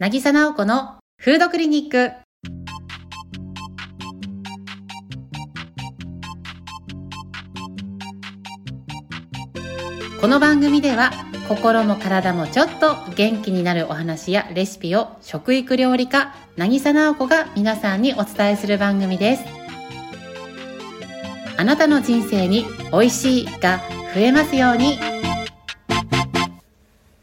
なぎさなおこのフードクリニック。この番組では心も体もちょっと元気になるお話やレシピを食育料理家なぎさなおこが皆さんにお伝えする番組ですあなたの人生に美味しいが増えますように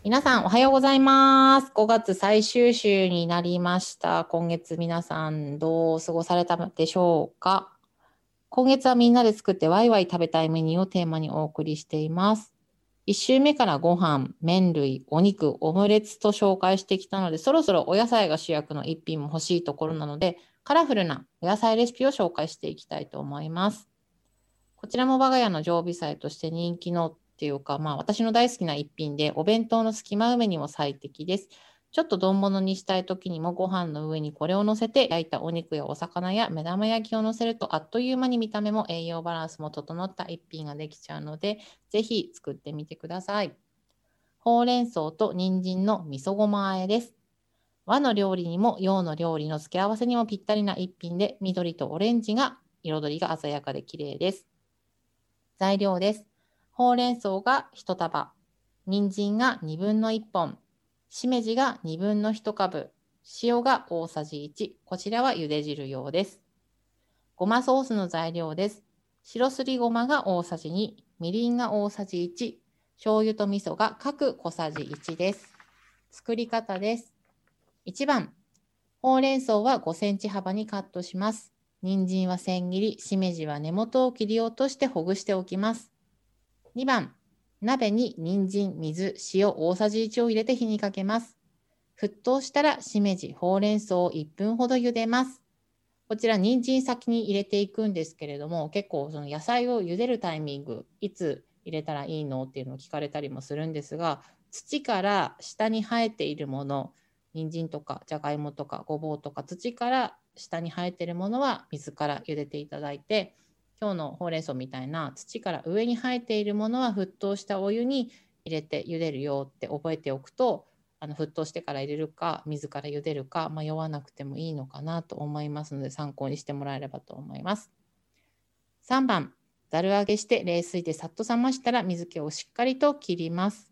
皆さんおはようございます。5月最終週になりました。今月皆さんどう過ごされたでしょうか？今月はみんなで作ってワイワイ食べたいメニューをテーマにお送りしています。1週目からご飯、麺類、お肉、オムレツと紹介してきたので、そろそろお野菜が主役の一品も欲しいところなので、カラフルなお野菜レシピを紹介していきたいと思います。こちらも我が家の常備菜として人気のっていうか、まあ私の大好きな一品で、お弁当の隙間埋めにも最適です。ちょっと丼物にしたい時にもご飯の上にこれを乗せて焼いたお肉やお魚や目玉焼きを乗せるとあっという間に見た目も栄養バランスも整った一品ができちゃうのでぜひ作ってみてください。ほうれん草と人参の味噌ごま和えです。和の料理にも洋の料理の付け合わせにもぴったりな一品で緑とオレンジが彩りが鮮やかで綺麗です。材料です。ほうれん草が1束、人参が1分の1本、しめじが2分の1株、塩が大さじ1、こちらは茹で汁用です。ごまソースの材料です。白すりごまが大さじ2、みりんが大さじ1、醤油と味噌が各小さじ1です。作り方です。1番、ほうれん草は5センチ幅にカットします。人参は千切り、しめじは根元を切り落としてほぐしておきます。2番、鍋に人参、水、塩大さじ1を入れて火にかけます。沸騰したらしめじ、ほうれん草を1分ほど茹でます。こちら人参先に入れていくんですけれども、結構その野菜を茹でるタイミング、いつ入れたらいいのっていうのを聞かれたりもするんですが、土から下に生えているもの、人参とかじゃがいもとかごぼうとか土から下に生えているものは水から茹でていただいて、今日のほうれん草みたいな土から上に生えているものは沸騰したお湯に入れて茹でるよって覚えておくとあの沸騰してから入れるか水から茹でるか迷わなくてもいいのかなと思いますので参考にしてもらえればと思います。3番ざる揚げして冷水でさっと冷ましたら水気をしっかりと切ります。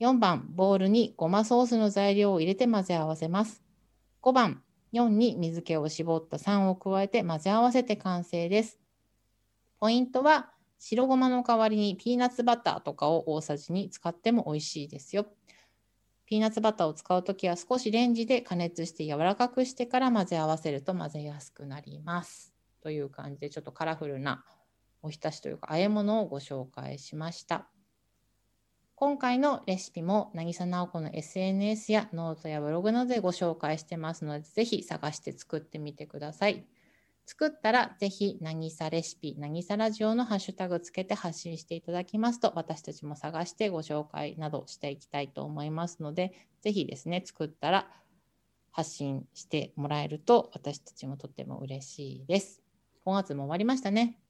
4番ボウルにごまソースの材料を入れて混ぜ合わせます。5番4に水気を絞った3を加えて混ぜ合わせて完成です。ポイントは白ごまの代わりにピーナッツバターとかを大さじに使っても美味しいですよ。ピーナッツバターを使うときは少しレンジで加熱して柔らかくしてから混ぜ合わせると混ぜやすくなります。という感じでちょっとカラフルなおひたしというか和え物をご紹介しました。今回のレシピも渚直子の SNS やノートやブログなどでご紹介してますので、ぜひ探して作ってみてください。作ったらぜひ、なぎさレシピ、なぎさラジオのハッシュタグつけて発信していただきますと、私たちも探してご紹介などしていきたいと思いますので、ぜひですね、作ったら発信してもらえると、私たちもとっても嬉しいです。5月も終わりましたね。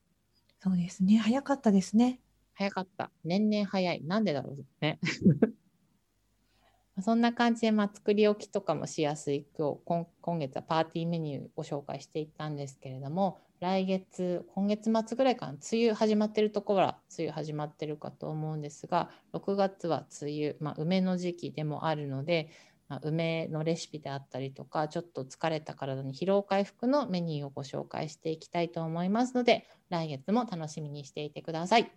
そうですね。早かったですね。早かった。年々早い。なんでだろうね。そんな感じで、まあ、作り置きとかもしやすい今日今月はパーティーメニューを紹介していったんですけれども来月今月末ぐらいから梅雨始まってるところは梅雨始まってるかと思うんですが6月は梅雨、まあ、梅の時期でもあるので、まあ、梅のレシピであったりとかちょっと疲れた体に疲労回復のメニューをご紹介していきたいと思いますので来月も楽しみにしていてください。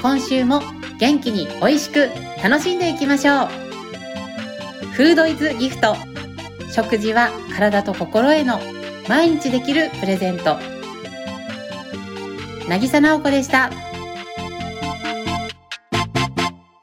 今週も元気に美味しく楽しんでいきましょうフードイズギフト食事は体と心への毎日できるプレゼント渚直子でした。